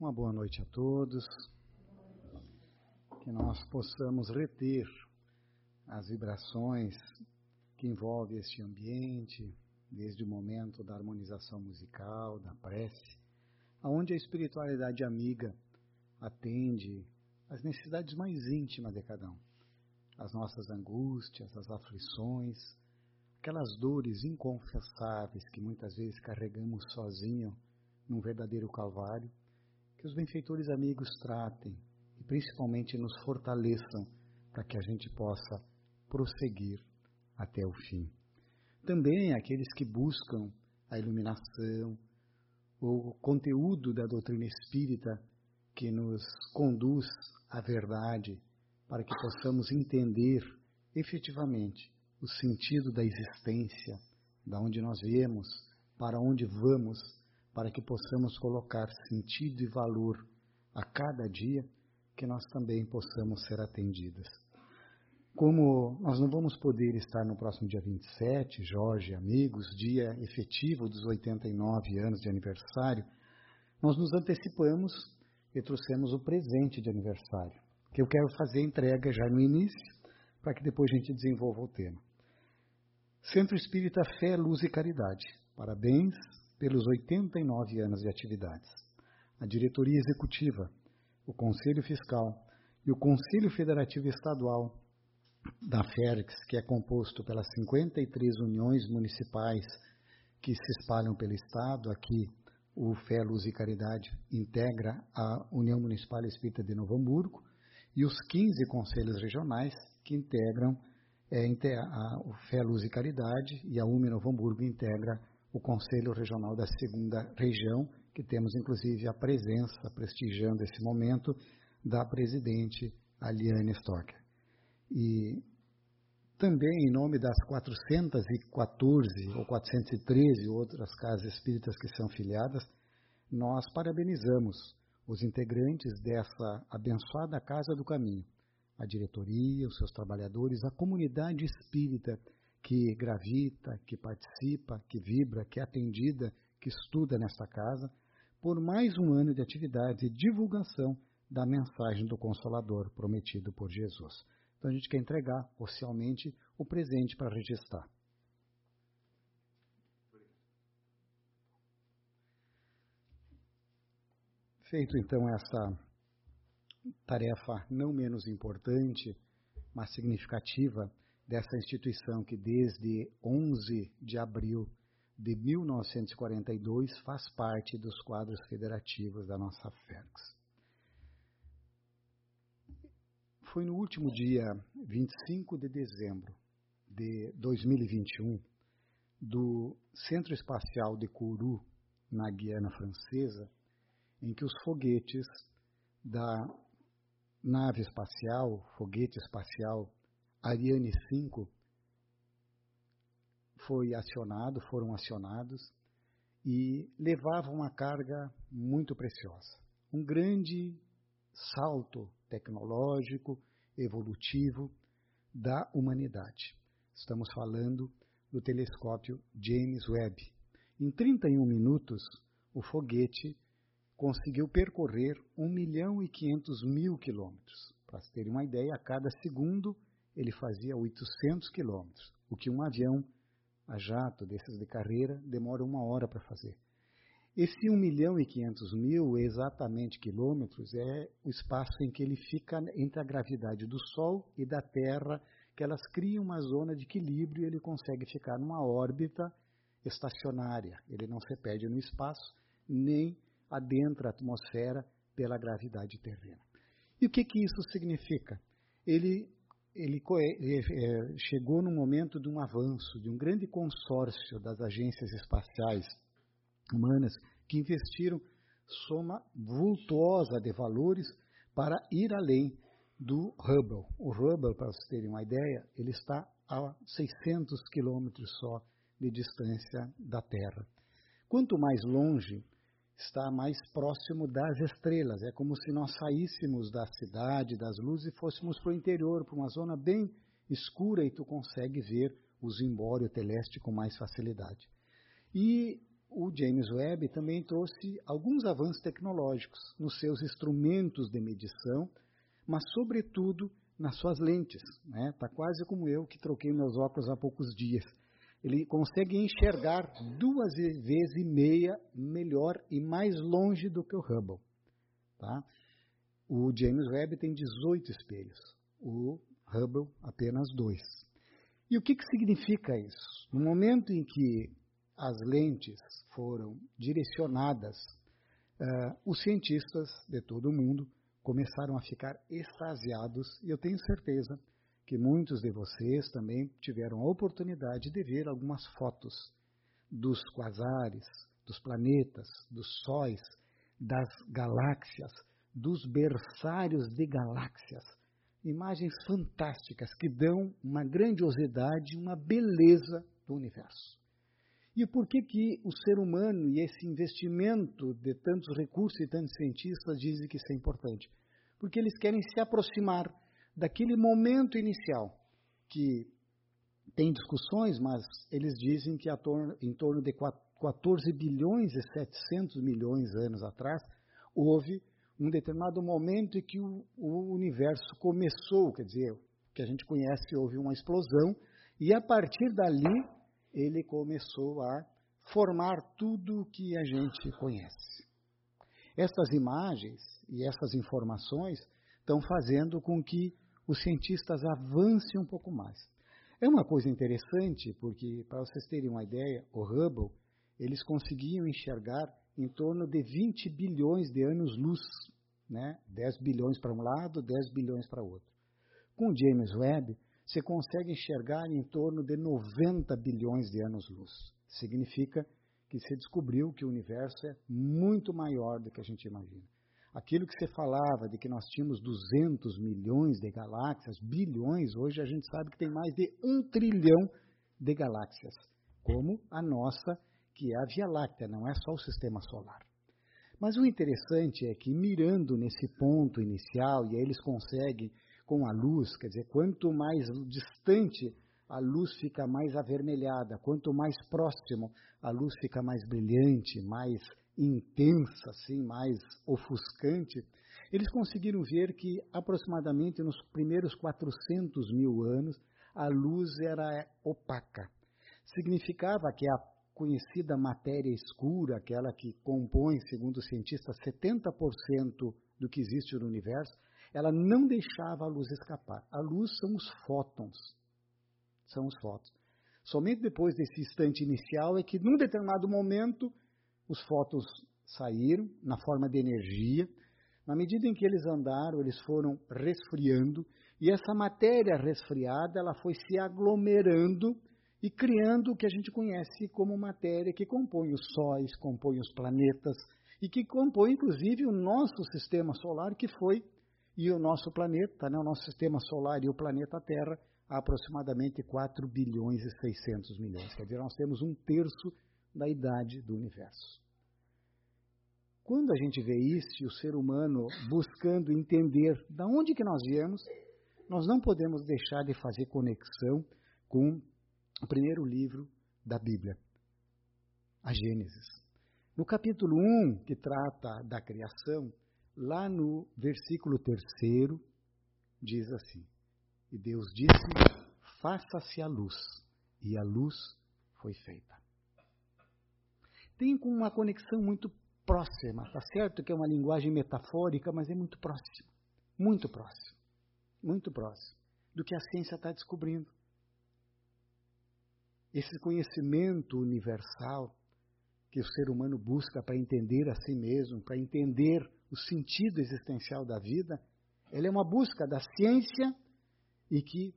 Uma boa noite a todos. Que nós possamos reter as vibrações que envolvem este ambiente, desde o momento da harmonização musical, da prece, aonde a espiritualidade amiga atende às necessidades mais íntimas de cada um, as nossas angústias, as aflições, aquelas dores inconfessáveis que muitas vezes carregamos sozinho num verdadeiro calvário que os benfeitores amigos tratem e principalmente nos fortaleçam para que a gente possa prosseguir até o fim. Também aqueles que buscam a iluminação, o conteúdo da doutrina espírita que nos conduz à verdade, para que possamos entender efetivamente o sentido da existência, da onde nós viemos, para onde vamos para que possamos colocar sentido e valor a cada dia, que nós também possamos ser atendidas. Como nós não vamos poder estar no próximo dia 27, Jorge, amigos, dia efetivo dos 89 anos de aniversário, nós nos antecipamos e trouxemos o presente de aniversário, que eu quero fazer entrega já no início, para que depois a gente desenvolva o tema. Centro Espírita Fé, Luz e Caridade. Parabéns pelos 89 anos de atividades. A diretoria executiva, o Conselho Fiscal e o Conselho Federativo Estadual da FERX, que é composto pelas 53 uniões municipais que se espalham pelo Estado, aqui o Fé, Luz e Caridade integra a União Municipal Espírita de Novo Hamburgo, e os 15 conselhos regionais que integram é, a, o Fé, Luz e Caridade, e a UME Novo Hamburgo integra o Conselho Regional da Segunda Região, que temos inclusive a presença, prestigiando esse momento, da presidente Aliane Stocker. E também em nome das 414 ou 413 outras casas espíritas que são filiadas, nós parabenizamos os integrantes dessa abençoada Casa do Caminho, a diretoria, os seus trabalhadores, a comunidade espírita que gravita, que participa, que vibra, que é atendida, que estuda nesta casa, por mais um ano de atividade e divulgação da mensagem do Consolador prometido por Jesus. Então a gente quer entregar oficialmente o presente para registrar. Feito então essa tarefa não menos importante, mas significativa, dessa instituição que desde 11 de abril de 1942 faz parte dos quadros federativos da nossa FERX. Foi no último dia 25 de dezembro de 2021 do Centro Espacial de Kourou, na Guiana Francesa, em que os foguetes da nave espacial, foguete espacial Ariane 5 foi acionado, foram acionados e levavam uma carga muito preciosa. Um grande salto tecnológico, evolutivo da humanidade. Estamos falando do telescópio James Webb. Em 31 minutos, o foguete conseguiu percorrer 1 milhão e 500 mil quilômetros. Para se terem uma ideia, a cada segundo ele fazia 800 quilômetros, o que um avião a jato desses de carreira demora uma hora para fazer. Esse 1 milhão e 500 mil exatamente quilômetros é o espaço em que ele fica entre a gravidade do Sol e da Terra, que elas criam uma zona de equilíbrio e ele consegue ficar numa órbita estacionária. Ele não se perde no espaço, nem adentra a atmosfera pela gravidade terrena. E o que, que isso significa? Ele ele é, chegou no momento de um avanço, de um grande consórcio das agências espaciais humanas que investiram soma vultuosa de valores para ir além do Hubble. O Hubble, para vocês terem uma ideia, ele está a 600 quilômetros só de distância da Terra. Quanto mais longe, está mais próximo das estrelas. É como se nós saíssemos da cidade, das luzes, e fôssemos para o interior, para uma zona bem escura, e tu consegue ver o zimbório teleste com mais facilidade. E o James Webb também trouxe alguns avanços tecnológicos nos seus instrumentos de medição, mas, sobretudo, nas suas lentes. Está né? Tá quase como eu, que troquei meus óculos há poucos dias. Ele consegue enxergar duas vezes e meia melhor e mais longe do que o Hubble. Tá? O James Webb tem 18 espelhos, o Hubble apenas dois. E o que, que significa isso? No momento em que as lentes foram direcionadas, uh, os cientistas de todo o mundo começaram a ficar extasiados e eu tenho certeza que muitos de vocês também tiveram a oportunidade de ver algumas fotos dos quasares, dos planetas, dos sóis, das galáxias, dos berçários de galáxias. Imagens fantásticas que dão uma grandiosidade, uma beleza do universo. E por que, que o ser humano e esse investimento de tantos recursos e tantos cientistas dizem que isso é importante? Porque eles querem se aproximar daquele momento inicial, que tem discussões, mas eles dizem que em torno de 14 bilhões e 700 milhões de anos atrás, houve um determinado momento em que o, o universo começou, quer dizer, que a gente conhece, houve uma explosão, e a partir dali ele começou a formar tudo o que a gente conhece. Essas imagens e essas informações estão fazendo com que os cientistas avancem um pouco mais. É uma coisa interessante, porque, para vocês terem uma ideia, o Hubble, eles conseguiam enxergar em torno de 20 bilhões de anos-luz, né? 10 bilhões para um lado, 10 bilhões para outro. Com o James Webb, você consegue enxergar em torno de 90 bilhões de anos-luz. Significa que você descobriu que o universo é muito maior do que a gente imagina. Aquilo que você falava de que nós tínhamos 200 milhões de galáxias, bilhões, hoje a gente sabe que tem mais de um trilhão de galáxias, como a nossa, que é a Via Láctea, não é só o sistema solar. Mas o interessante é que, mirando nesse ponto inicial, e aí eles conseguem com a luz, quer dizer, quanto mais distante a luz fica mais avermelhada, quanto mais próximo a luz fica mais brilhante, mais intensa, assim, mais ofuscante, eles conseguiram ver que aproximadamente nos primeiros 400 mil anos a luz era opaca. Significava que a conhecida matéria escura, aquela que compõe, segundo os cientistas, 70% do que existe no universo, ela não deixava a luz escapar. A luz são os fótons. São os fótons. Somente depois desse instante inicial é que, num determinado momento, os fótons saíram na forma de energia. Na medida em que eles andaram, eles foram resfriando e essa matéria resfriada, ela foi se aglomerando e criando o que a gente conhece como matéria que compõe os sóis, compõe os planetas e que compõe inclusive o nosso sistema solar que foi e o nosso planeta, né, o nosso sistema solar e o planeta Terra, há aproximadamente 4 bilhões e 600 milhões. Quer dizer, nós temos um terço da idade do universo. Quando a gente vê isso, o ser humano buscando entender de onde que nós viemos, nós não podemos deixar de fazer conexão com o primeiro livro da Bíblia, a Gênesis. No capítulo 1, que trata da criação, lá no versículo terceiro, diz assim: E Deus disse: Faça-se a luz, e a luz foi feita. Tem uma conexão muito próxima, tá certo que é uma linguagem metafórica, mas é muito próximo, muito próximo, muito próximo do que a ciência está descobrindo. Esse conhecimento universal que o ser humano busca para entender a si mesmo, para entender o sentido existencial da vida, ela é uma busca da ciência e que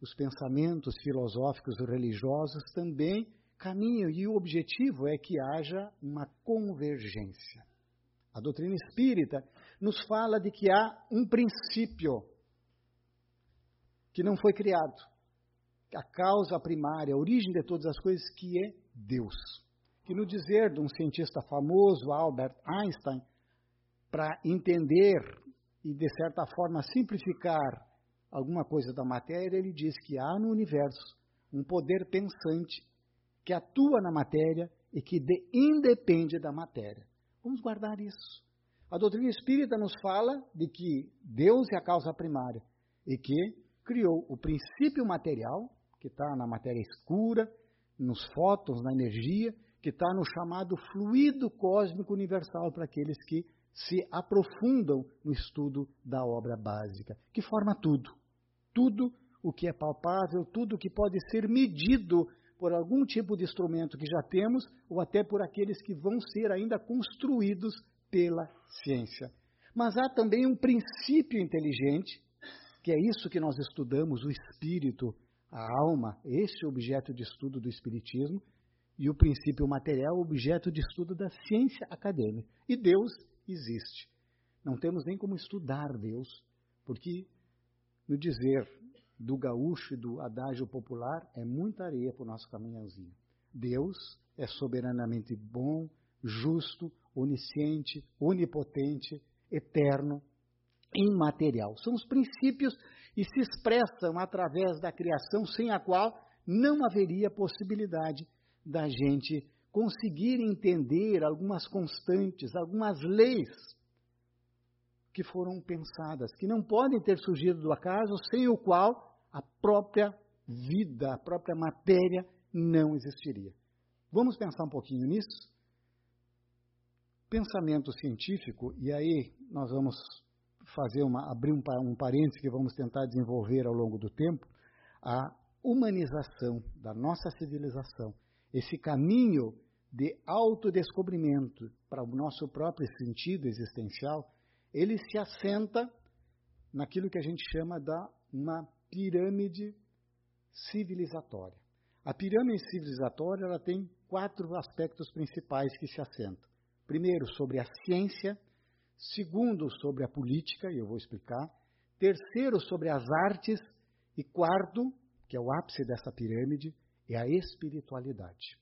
os pensamentos filosóficos religiosos também caminham e o objetivo é que haja uma convergência. A doutrina espírita nos fala de que há um princípio que não foi criado, a causa primária, a origem de todas as coisas, que é Deus. Que no dizer de um cientista famoso, Albert Einstein, para entender e, de certa forma, simplificar alguma coisa da matéria, ele diz que há no universo um poder pensante que atua na matéria e que de, independe da matéria. Vamos guardar isso. A doutrina espírita nos fala de que Deus é a causa primária e que criou o princípio material, que está na matéria escura, nos fótons, na energia, que está no chamado fluido cósmico universal para aqueles que se aprofundam no estudo da obra básica, que forma tudo. Tudo o que é palpável, tudo o que pode ser medido por algum tipo de instrumento que já temos ou até por aqueles que vão ser ainda construídos pela ciência. Mas há também um princípio inteligente, que é isso que nós estudamos, o espírito, a alma, esse é objeto de estudo do espiritismo, e o princípio material, objeto de estudo da ciência acadêmica. E Deus existe. Não temos nem como estudar Deus, porque, no dizer do gaúcho e do adágio popular, é muita areia para o nosso caminhãozinho. Deus é soberanamente bom, justo, onisciente, onipotente, eterno, imaterial. São os princípios e se expressam através da criação, sem a qual não haveria possibilidade da gente conseguir entender algumas constantes, algumas leis que foram pensadas, que não podem ter surgido do acaso, sem o qual a própria vida, a própria matéria não existiria. Vamos pensar um pouquinho nisso? Pensamento científico, e aí nós vamos fazer uma, abrir um, um parênteses que vamos tentar desenvolver ao longo do tempo, a humanização da nossa civilização, esse caminho de autodescobrimento para o nosso próprio sentido existencial, ele se assenta naquilo que a gente chama da uma pirâmide civilizatória. A pirâmide civilizatória ela tem quatro aspectos principais que se assentam. Primeiro, sobre a ciência, segundo, sobre a política, e eu vou explicar, terceiro, sobre as artes, e quarto, que é o ápice dessa pirâmide, é a espiritualidade.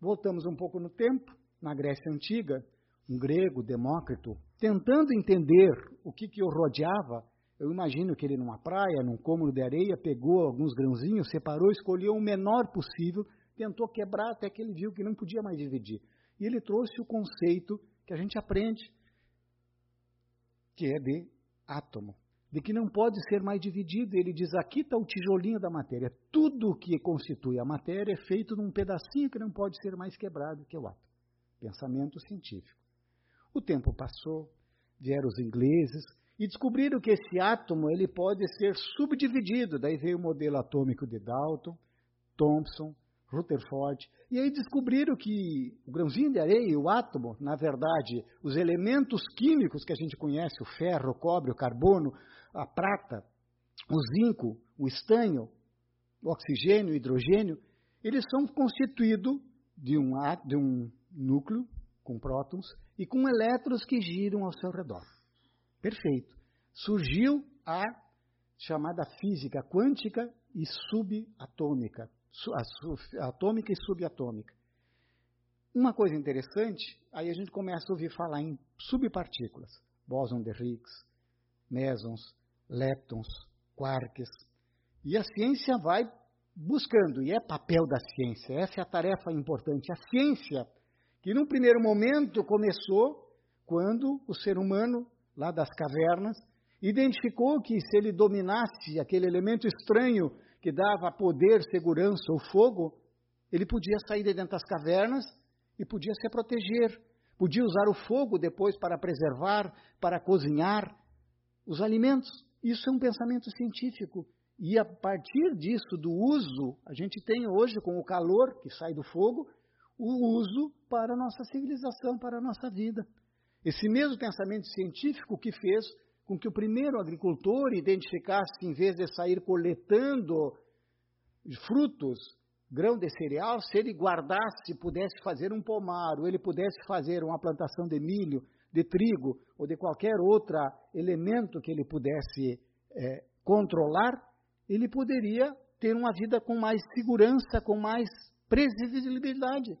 Voltamos um pouco no tempo, na Grécia Antiga, um grego, Demócrito, tentando entender o que, que o rodeava, eu imagino que ele numa praia, num cômodo de areia, pegou alguns grãozinhos, separou, escolheu o menor possível, tentou quebrar até que ele viu que não podia mais dividir. E ele trouxe o conceito que a gente aprende, que é de átomo de que não pode ser mais dividido. Ele diz: aqui está o tijolinho da matéria. Tudo que constitui a matéria é feito num pedacinho que não pode ser mais quebrado, que é o átomo. Pensamento científico. O tempo passou, vieram os ingleses e descobriram que esse átomo ele pode ser subdividido. Daí veio o modelo atômico de Dalton, Thomson, Rutherford, e aí descobriram que o grãozinho de areia, o átomo, na verdade, os elementos químicos que a gente conhece, o ferro, o cobre, o carbono, a prata, o zinco, o estanho, o oxigênio, o hidrogênio, eles são constituídos de um, de um núcleo com prótons e com elétrons que giram ao seu redor. Perfeito. Surgiu a chamada física quântica e subatômica, atômica e subatômica. Uma coisa interessante, aí a gente começa a ouvir falar em subpartículas, bóson de Higgs, mesons, leptons, quarks. E a ciência vai buscando, e é papel da ciência, essa é a tarefa importante. A ciência, que num primeiro momento começou quando o ser humano, lá das cavernas, identificou que se ele dominasse aquele elemento estranho que dava poder, segurança, o fogo, ele podia sair de dentro das cavernas e podia se proteger. Podia usar o fogo depois para preservar, para cozinhar os alimentos. Isso é um pensamento científico. E a partir disso, do uso, a gente tem hoje, com o calor que sai do fogo, o uso para a nossa civilização, para a nossa vida. Esse mesmo pensamento científico que fez com que o primeiro agricultor identificasse que, em vez de sair coletando frutos, grão de cereal, se ele guardasse, pudesse fazer um pomar, ou ele pudesse fazer uma plantação de milho, de trigo ou de qualquer outro elemento que ele pudesse é, controlar, ele poderia ter uma vida com mais segurança, com mais previsibilidade.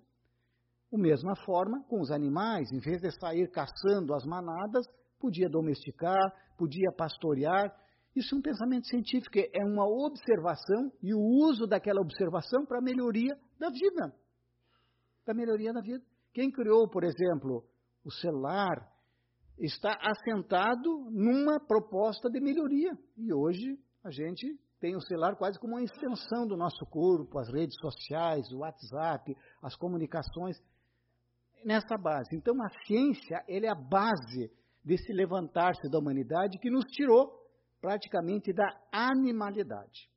Da mesma forma, com os animais, em vez de sair caçando as manadas, podia domesticar, podia pastorear, Isso é um pensamento científico, é uma observação e o uso daquela observação para a melhoria da vida. Para a melhoria da vida. Quem criou, por exemplo, o celular, está assentado numa proposta de melhoria. E hoje a gente tem o celular quase como uma extensão do nosso corpo, as redes sociais, o WhatsApp, as comunicações, nessa base. Então a ciência é a base desse levantar-se da humanidade que nos tirou praticamente da animalidade.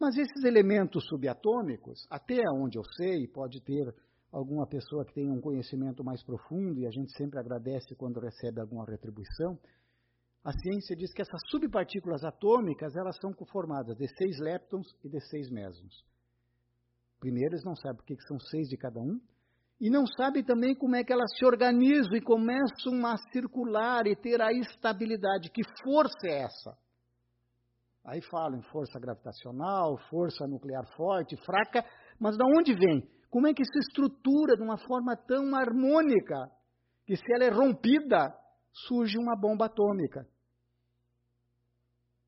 Mas esses elementos subatômicos, até onde eu sei, pode ter alguma pessoa que tenha um conhecimento mais profundo, e a gente sempre agradece quando recebe alguma retribuição, a ciência diz que essas subpartículas atômicas, elas são conformadas de seis leptons e de seis mesons. Primeiro, eles não sabem por que são seis de cada um, e não sabem também como é que elas se organizam e começam a circular e ter a estabilidade. Que força é essa? Aí falam em força gravitacional, força nuclear forte, fraca, mas de onde vem? Como é que se estrutura de uma forma tão harmônica que se ela é rompida, surge uma bomba atômica?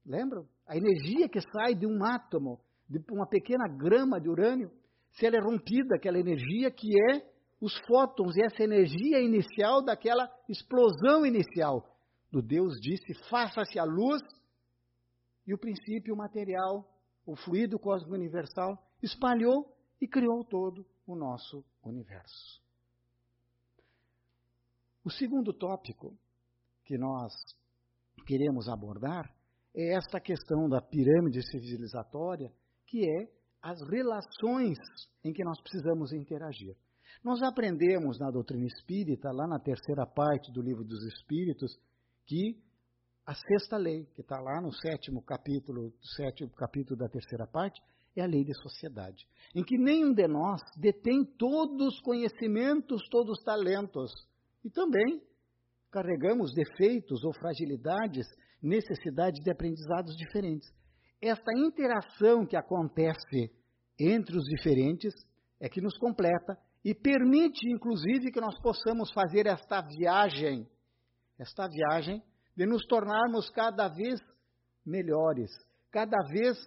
Lembram? A energia que sai de um átomo, de uma pequena grama de urânio, se ela é rompida, aquela energia que é os fótons e essa energia inicial daquela explosão inicial. Do Deus disse: faça-se a luz, e o princípio material, o fluido cósmico universal, espalhou e criou todo o nosso universo. O segundo tópico que nós queremos abordar é esta questão da pirâmide civilizatória, que é as relações em que nós precisamos interagir. Nós aprendemos na doutrina espírita, lá na terceira parte do livro dos Espíritos, que a sexta lei, que está lá no sétimo capítulo, sétimo capítulo da terceira parte, é a lei de sociedade, em que nenhum de nós detém todos os conhecimentos, todos os talentos. E também carregamos defeitos ou fragilidades, necessidades de aprendizados diferentes. Esta interação que acontece entre os diferentes é que nos completa e permite, inclusive, que nós possamos fazer esta viagem, esta viagem de nos tornarmos cada vez melhores, cada vez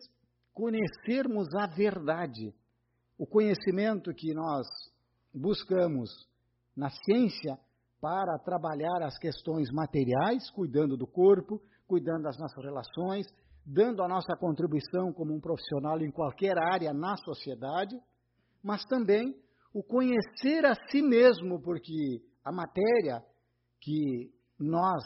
conhecermos a verdade. O conhecimento que nós buscamos na ciência para trabalhar as questões materiais, cuidando do corpo, cuidando das nossas relações, dando a nossa contribuição como um profissional em qualquer área na sociedade, mas também o conhecer a si mesmo, porque a matéria que nós,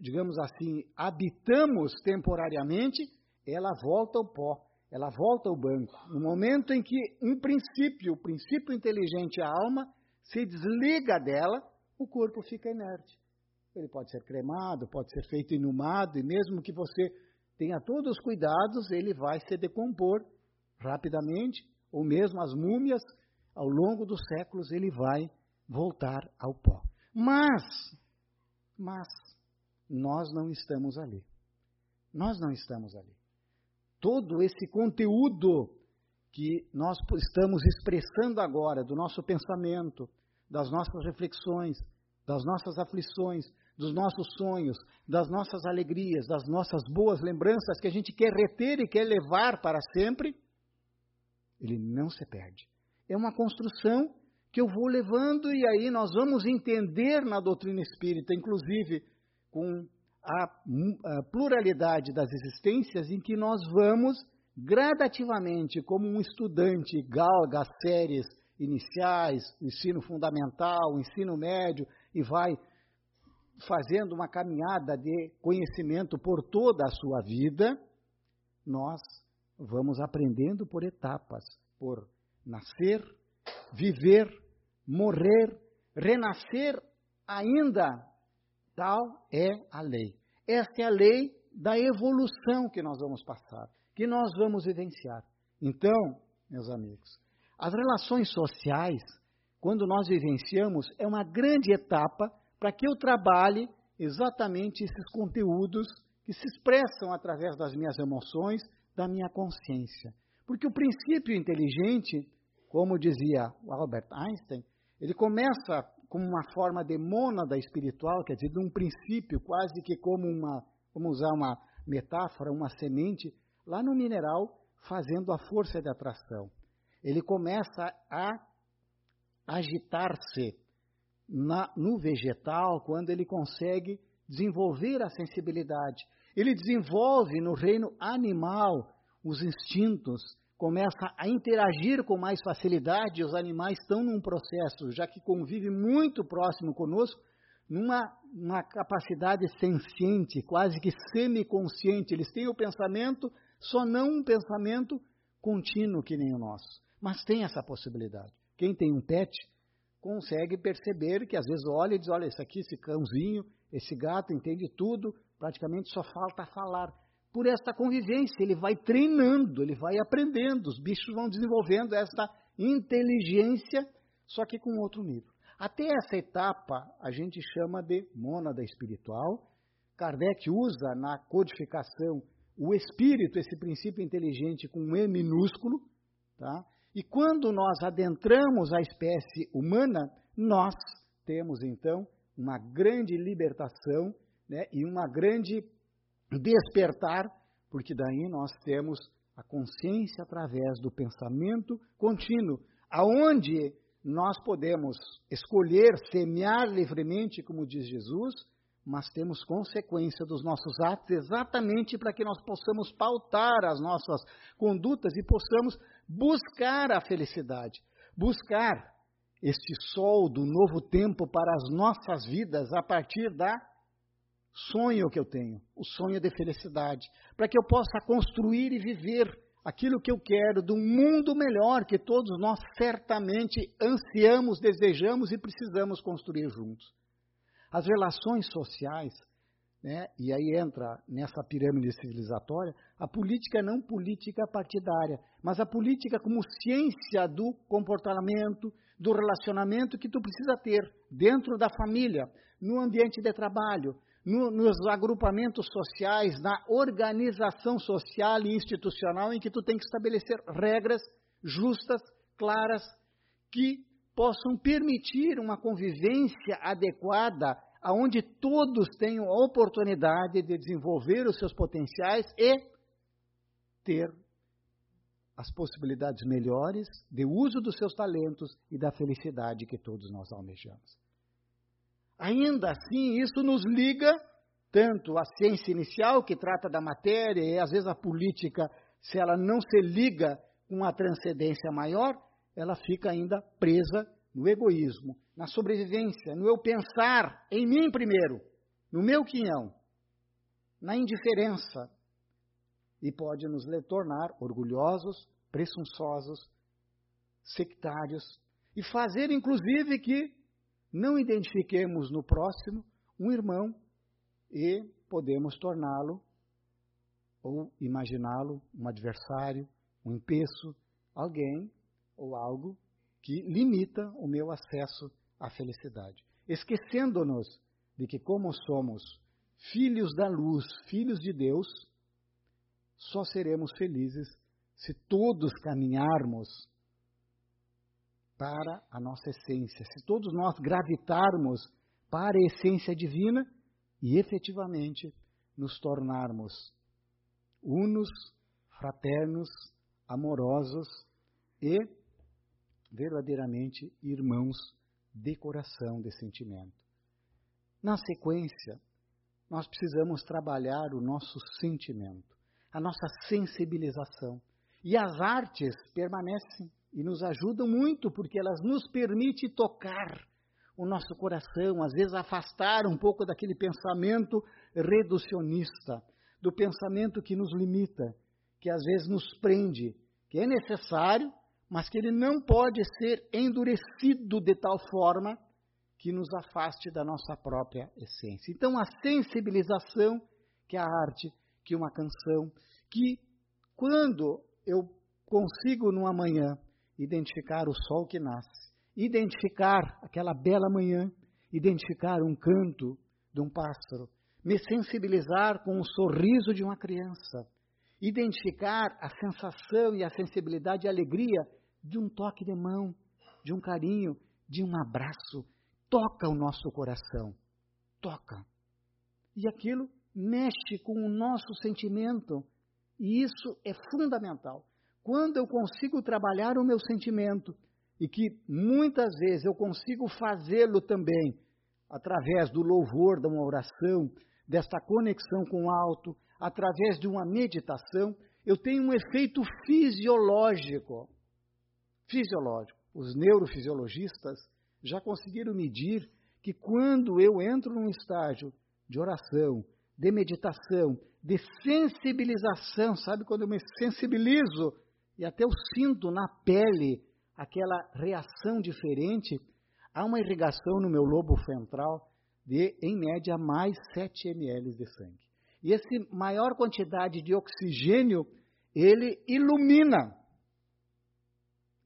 digamos assim, habitamos temporariamente, ela volta ao pó, ela volta ao banco. No momento em que um princípio, o princípio inteligente, a alma, se desliga dela, o corpo fica inerte. Ele pode ser cremado, pode ser feito inumado, e mesmo que você tenha todos os cuidados, ele vai se decompor rapidamente, ou mesmo as múmias, ao longo dos séculos, ele vai voltar ao pó. Mas, mas, nós não estamos ali. Nós não estamos ali todo esse conteúdo que nós estamos expressando agora, do nosso pensamento, das nossas reflexões, das nossas aflições, dos nossos sonhos, das nossas alegrias, das nossas boas lembranças que a gente quer reter e quer levar para sempre, ele não se perde. É uma construção que eu vou levando e aí nós vamos entender na doutrina espírita, inclusive com a, a pluralidade das existências em que nós vamos gradativamente, como um estudante galga as séries iniciais, ensino fundamental, ensino médio, e vai fazendo uma caminhada de conhecimento por toda a sua vida, nós vamos aprendendo por etapas, por nascer, viver, morrer, renascer ainda Tal é a lei. Esta é a lei da evolução que nós vamos passar, que nós vamos vivenciar. Então, meus amigos, as relações sociais, quando nós vivenciamos, é uma grande etapa para que eu trabalhe exatamente esses conteúdos que se expressam através das minhas emoções, da minha consciência. Porque o princípio inteligente, como dizia Albert Einstein, ele começa como uma forma de mônada espiritual, quer dizer, de um princípio, quase que como uma, vamos usar uma metáfora, uma semente lá no mineral fazendo a força de atração. Ele começa a agitar-se no vegetal quando ele consegue desenvolver a sensibilidade. Ele desenvolve no reino animal os instintos, começa a interagir com mais facilidade. Os animais estão num processo, já que convivem muito próximo conosco, numa uma capacidade senciente, quase que semiconsciente. Eles têm o pensamento, só não um pensamento contínuo que nem o nosso, mas tem essa possibilidade. Quem tem um pet consegue perceber que às vezes olha e diz: olha, esse aqui, esse cãozinho, esse gato entende tudo, praticamente só falta falar. Por esta convivência, ele vai treinando, ele vai aprendendo, os bichos vão desenvolvendo esta inteligência, só que com outro nível. Até essa etapa a gente chama de mônada espiritual. Kardec usa na codificação o espírito, esse princípio inteligente com um E minúsculo, tá? E quando nós adentramos a espécie humana, nós temos então uma grande libertação né, e uma grande despertar, porque daí nós temos a consciência através do pensamento contínuo, aonde nós podemos escolher semear livremente, como diz Jesus, mas temos consequência dos nossos atos exatamente para que nós possamos pautar as nossas condutas e possamos buscar a felicidade, buscar este sol do novo tempo para as nossas vidas a partir da sonho que eu tenho, o sonho de felicidade, para que eu possa construir e viver aquilo que eu quero, de um mundo melhor que todos nós certamente ansiamos, desejamos e precisamos construir juntos. As relações sociais, né, e aí entra nessa pirâmide civilizatória, a política não política partidária, mas a política como ciência do comportamento, do relacionamento que tu precisa ter dentro da família, no ambiente de trabalho, no, nos agrupamentos sociais, na organização social e institucional em que tu tem que estabelecer regras justas, claras, que possam permitir uma convivência adequada, aonde todos tenham a oportunidade de desenvolver os seus potenciais e ter as possibilidades melhores de uso dos seus talentos e da felicidade que todos nós almejamos. Ainda assim, isso nos liga tanto à ciência inicial, que trata da matéria, e às vezes a política, se ela não se liga com a transcendência maior, ela fica ainda presa no egoísmo, na sobrevivência, no eu pensar em mim primeiro, no meu quinhão, na indiferença, e pode nos tornar orgulhosos, presunçosos, sectários, e fazer inclusive que não identifiquemos no próximo um irmão e podemos torná-lo ou imaginá-lo um adversário, um empeço, alguém ou algo que limita o meu acesso à felicidade. Esquecendo-nos de que, como somos filhos da luz, filhos de Deus, só seremos felizes se todos caminharmos para a nossa essência. Se todos nós gravitarmos para a essência divina e efetivamente nos tornarmos unos, fraternos, amorosos e verdadeiramente irmãos de coração, de sentimento. Na sequência, nós precisamos trabalhar o nosso sentimento, a nossa sensibilização. E as artes permanecem e nos ajudam muito porque elas nos permitem tocar o nosso coração, às vezes afastar um pouco daquele pensamento reducionista, do pensamento que nos limita, que às vezes nos prende, que é necessário, mas que ele não pode ser endurecido de tal forma que nos afaste da nossa própria essência. Então, a sensibilização, que é a arte, que é uma canção, que quando eu consigo numa manhã identificar o sol que nasce, identificar aquela bela manhã, identificar um canto de um pássaro, me sensibilizar com o sorriso de uma criança, identificar a sensação e a sensibilidade e a alegria de um toque de mão, de um carinho, de um abraço. Toca o nosso coração. Toca. E aquilo mexe com o nosso sentimento. E isso é fundamental. Quando eu consigo trabalhar o meu sentimento, e que muitas vezes eu consigo fazê-lo também através do louvor, de uma oração, desta conexão com o alto, através de uma meditação, eu tenho um efeito fisiológico. Fisiológico. Os neurofisiologistas já conseguiram medir que quando eu entro num estágio de oração, de meditação, de sensibilização, sabe quando eu me sensibilizo e até eu sinto na pele aquela reação diferente, há uma irrigação no meu lobo central de, em média, mais 7 ml de sangue. E essa maior quantidade de oxigênio, ele ilumina,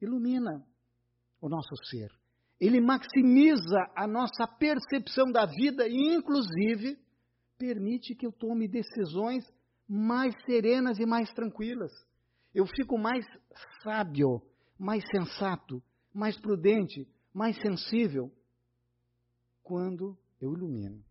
ilumina o nosso ser. Ele maximiza a nossa percepção da vida e, inclusive, permite que eu tome decisões mais serenas e mais tranquilas. Eu fico mais sábio, mais sensato, mais prudente, mais sensível quando eu ilumino.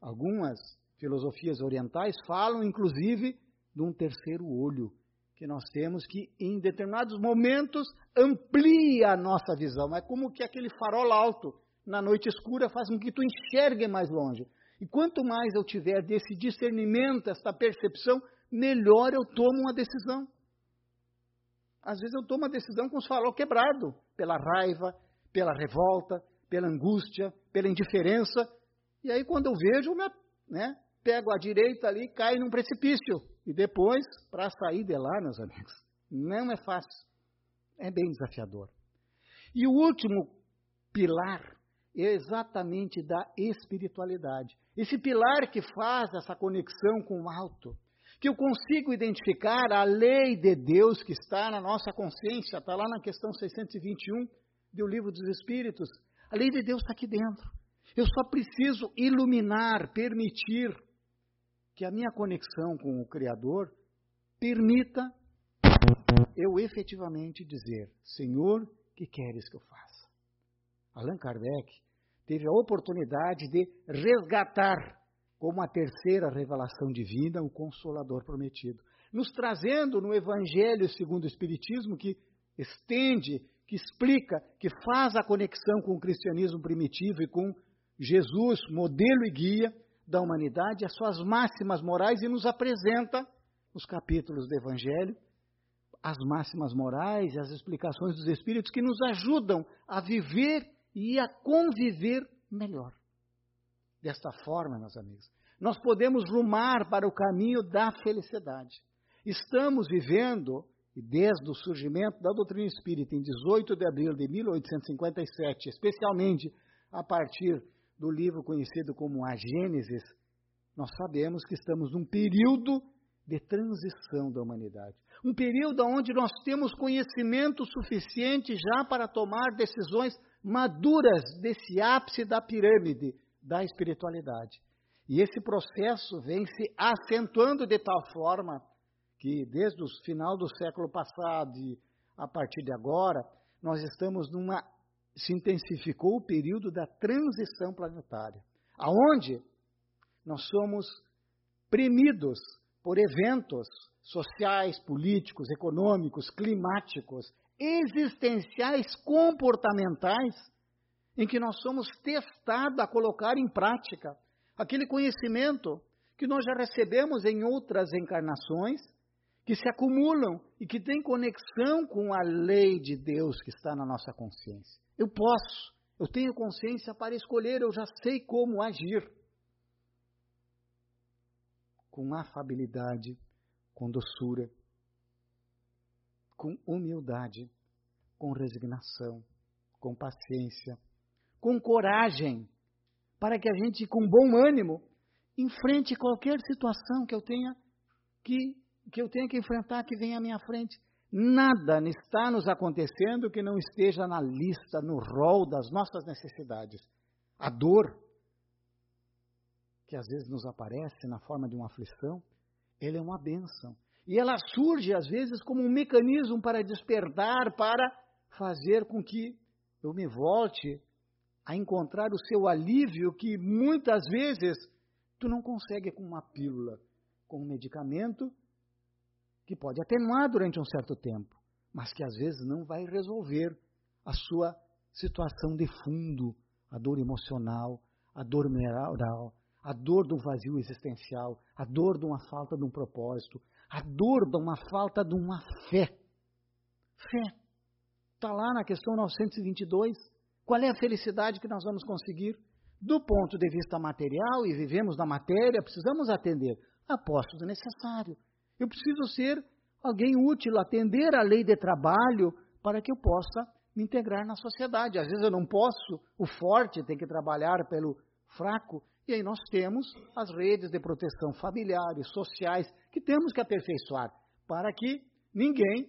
Algumas filosofias orientais falam, inclusive, de um terceiro olho que nós temos que, em determinados momentos, amplia a nossa visão. É como que aquele farol alto na noite escura faz com que tu enxergue mais longe. E quanto mais eu tiver desse discernimento, essa percepção, melhor eu tomo uma decisão. Às vezes eu tomo uma decisão com os farol quebrado, pela raiva, pela revolta, pela angústia, pela indiferença. E aí quando eu vejo, eu né, pego a direita ali e caio num precipício. E depois, para sair de lá, meus amigos, não é fácil. É bem desafiador. E o último pilar é exatamente da espiritualidade. Esse pilar que faz essa conexão com o alto, que eu consigo identificar a lei de Deus que está na nossa consciência, está lá na questão 621 do Livro dos Espíritos. A lei de Deus está aqui dentro. Eu só preciso iluminar, permitir que a minha conexão com o Criador permita eu efetivamente dizer: Senhor, que queres que eu faça? Allan Kardec teve a oportunidade de resgatar, como a terceira revelação divina, o Consolador prometido, nos trazendo no Evangelho segundo o Espiritismo, que estende, que explica, que faz a conexão com o cristianismo primitivo e com Jesus, modelo e guia, da humanidade, as suas máximas morais e nos apresenta, nos capítulos do Evangelho, as máximas morais e as explicações dos Espíritos que nos ajudam a viver e a conviver melhor. Desta forma, meus amigos, nós podemos rumar para o caminho da felicidade. Estamos vivendo, desde o surgimento da doutrina espírita em 18 de abril de 1857, especialmente a partir do livro conhecido como a Gênesis, nós sabemos que estamos num período de transição da humanidade. Um período onde nós temos conhecimento suficiente já para tomar decisões maduras desse ápice da pirâmide da espiritualidade. E esse processo vem se acentuando de tal forma que, desde o final do século passado e a partir de agora, nós estamos numa se intensificou o período da transição planetária, aonde nós somos premidos por eventos sociais, políticos, econômicos, climáticos, existenciais, comportamentais, em que nós somos testados a colocar em prática aquele conhecimento que nós já recebemos em outras encarnações, que se acumulam e que têm conexão com a lei de Deus que está na nossa consciência. Eu posso, eu tenho consciência para escolher, eu já sei como agir. Com afabilidade, com doçura, com humildade, com resignação, com paciência, com coragem, para que a gente, com bom ânimo, enfrente qualquer situação que eu tenha que, que eu tenha que enfrentar que venha à minha frente. Nada está nos acontecendo que não esteja na lista, no rol das nossas necessidades. A dor, que às vezes nos aparece na forma de uma aflição, ela é uma bênção. E ela surge, às vezes, como um mecanismo para despertar, para fazer com que eu me volte a encontrar o seu alívio, que muitas vezes Tu não consegue com uma pílula, com um medicamento que pode atenuar durante um certo tempo, mas que às vezes não vai resolver a sua situação de fundo, a dor emocional, a dor moral, a dor do vazio existencial, a dor de uma falta de um propósito, a dor de uma falta de uma fé. Fé. Está lá na questão 922. Qual é a felicidade que nós vamos conseguir? Do ponto de vista material, e vivemos na matéria, precisamos atender a postos necessário. Eu preciso ser alguém útil, atender a lei de trabalho para que eu possa me integrar na sociedade. Às vezes eu não posso, o forte tem que trabalhar pelo fraco, e aí nós temos as redes de proteção familiares, sociais, que temos que aperfeiçoar para que ninguém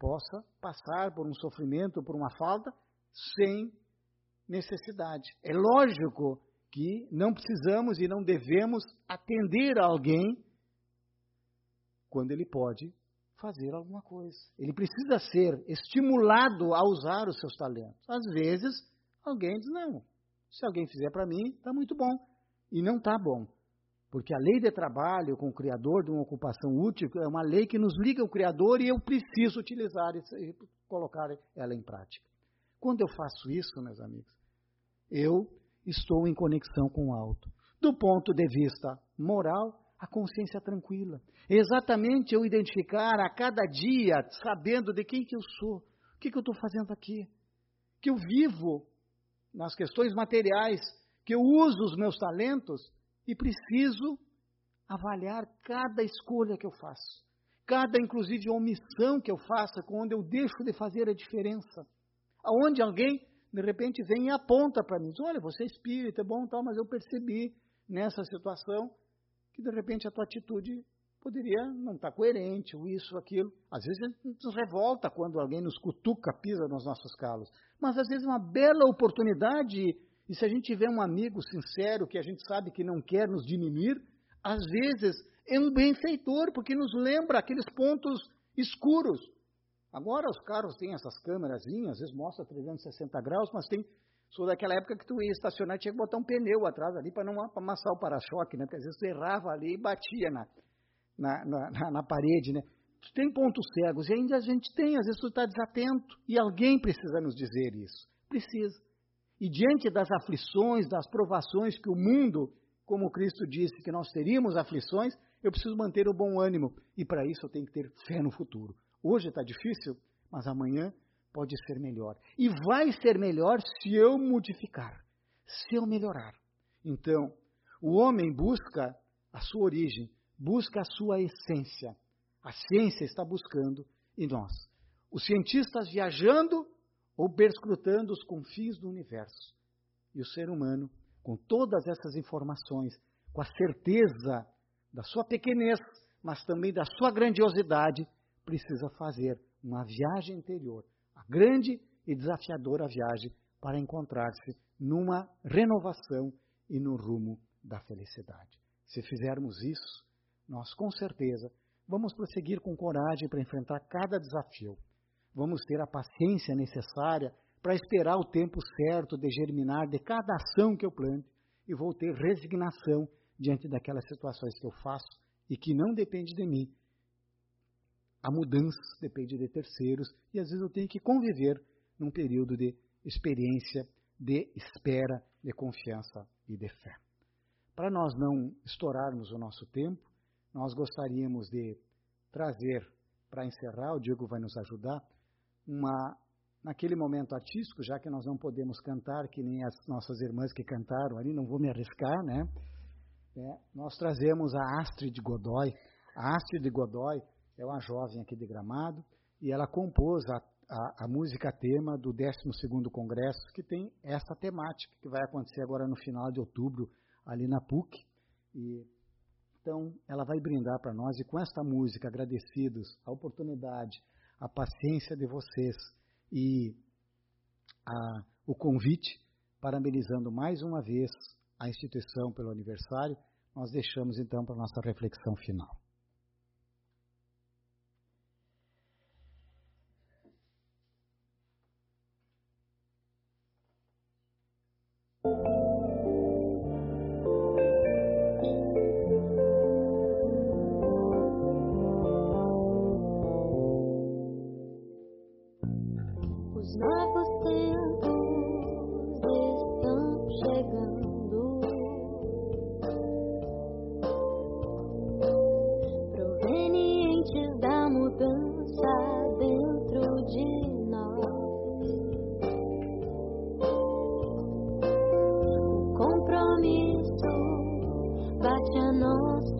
possa passar por um sofrimento, por uma falta, sem necessidade. É lógico que não precisamos e não devemos atender a alguém quando ele pode fazer alguma coisa. Ele precisa ser estimulado a usar os seus talentos. Às vezes, alguém diz: não, se alguém fizer para mim, está muito bom. E não está bom. Porque a lei de trabalho com o Criador de uma ocupação útil é uma lei que nos liga ao Criador e eu preciso utilizar e colocar ela em prática. Quando eu faço isso, meus amigos, eu estou em conexão com o alto. Do ponto de vista moral, a consciência tranquila. Exatamente eu identificar a cada dia, sabendo de quem que eu sou, o que, que eu estou fazendo aqui, que eu vivo nas questões materiais, que eu uso os meus talentos e preciso avaliar cada escolha que eu faço, cada inclusive omissão que eu faça, quando eu deixo de fazer a diferença. Aonde alguém de repente vem e aponta para mim, olha, você é espírita, é bom tal, mas eu percebi nessa situação que de repente a tua atitude poderia não estar tá coerente, ou isso, aquilo. Às vezes a gente nos revolta quando alguém nos cutuca, pisa nos nossos calos. Mas às vezes é uma bela oportunidade, e se a gente tiver um amigo sincero que a gente sabe que não quer nos diminuir, às vezes é um benfeitor, porque nos lembra aqueles pontos escuros. Agora os carros têm essas câmeras, às vezes mostra 360 graus, mas tem Sou daquela época que tu ia estacionar e tinha que botar um pneu atrás ali para não amassar o para-choque, né? Porque às vezes tu errava ali e batia na, na, na, na parede, né? Tem pontos cegos e ainda a gente tem, às vezes tu está desatento e alguém precisa nos dizer isso. Precisa. E diante das aflições, das provações que o mundo, como Cristo disse que nós teríamos aflições, eu preciso manter o bom ânimo. E para isso eu tenho que ter fé no futuro. Hoje está difícil, mas amanhã pode ser melhor. E vai ser melhor se eu modificar, se eu melhorar. Então, o homem busca a sua origem, busca a sua essência. A ciência está buscando em nós. Os cientistas viajando ou perscrutando os confins do universo. E o ser humano, com todas essas informações, com a certeza da sua pequenez, mas também da sua grandiosidade, precisa fazer uma viagem interior a grande e desafiadora viagem para encontrar-se numa renovação e no rumo da felicidade. Se fizermos isso, nós com certeza vamos prosseguir com coragem para enfrentar cada desafio. Vamos ter a paciência necessária para esperar o tempo certo de germinar de cada ação que eu plante e vou ter resignação diante daquelas situações que eu faço e que não depende de mim, a mudança depende de terceiros e às vezes eu tenho que conviver num período de experiência, de espera, de confiança e de fé. Para nós não estourarmos o nosso tempo, nós gostaríamos de trazer, para encerrar, o Diego vai nos ajudar, uma, naquele momento artístico, já que nós não podemos cantar, que nem as nossas irmãs que cantaram ali, não vou me arriscar, né? É, nós trazemos a Astrid Godoy. A Astrid Godoy é uma jovem aqui de Gramado, e ela compôs a, a, a música tema do 12º Congresso, que tem essa temática, que vai acontecer agora no final de outubro, ali na PUC. E, então, ela vai brindar para nós, e com esta música, agradecidos a oportunidade, a paciência de vocês e a, o convite, parabenizando mais uma vez a instituição pelo aniversário, nós deixamos então para a nossa reflexão final.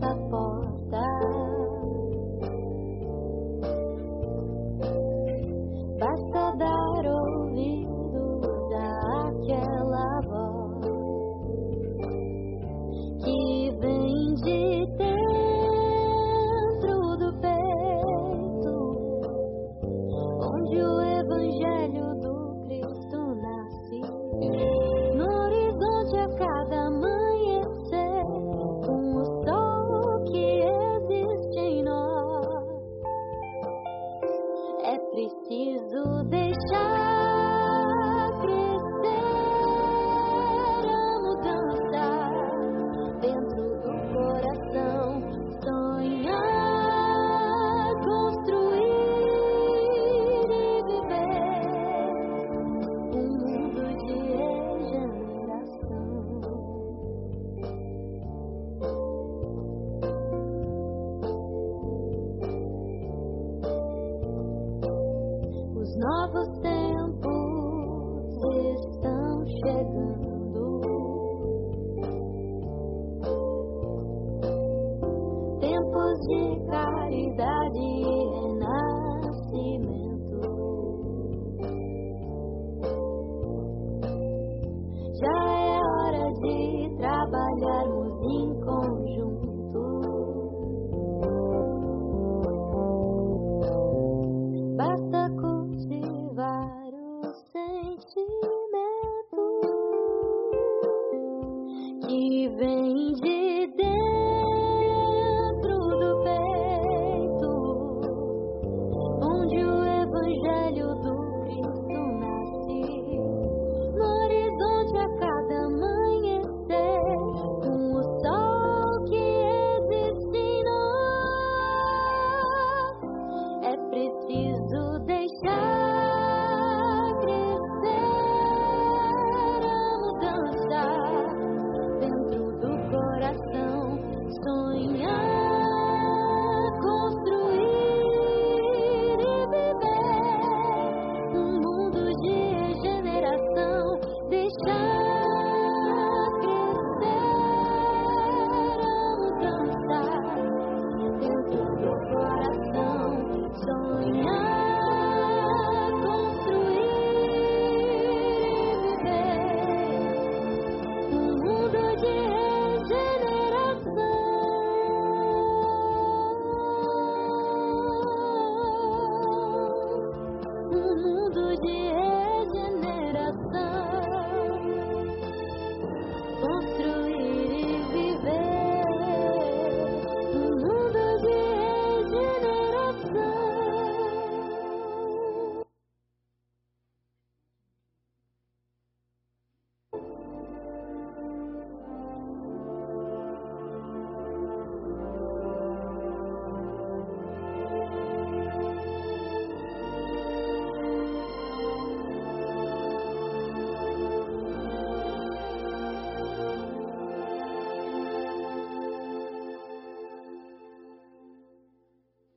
A caridade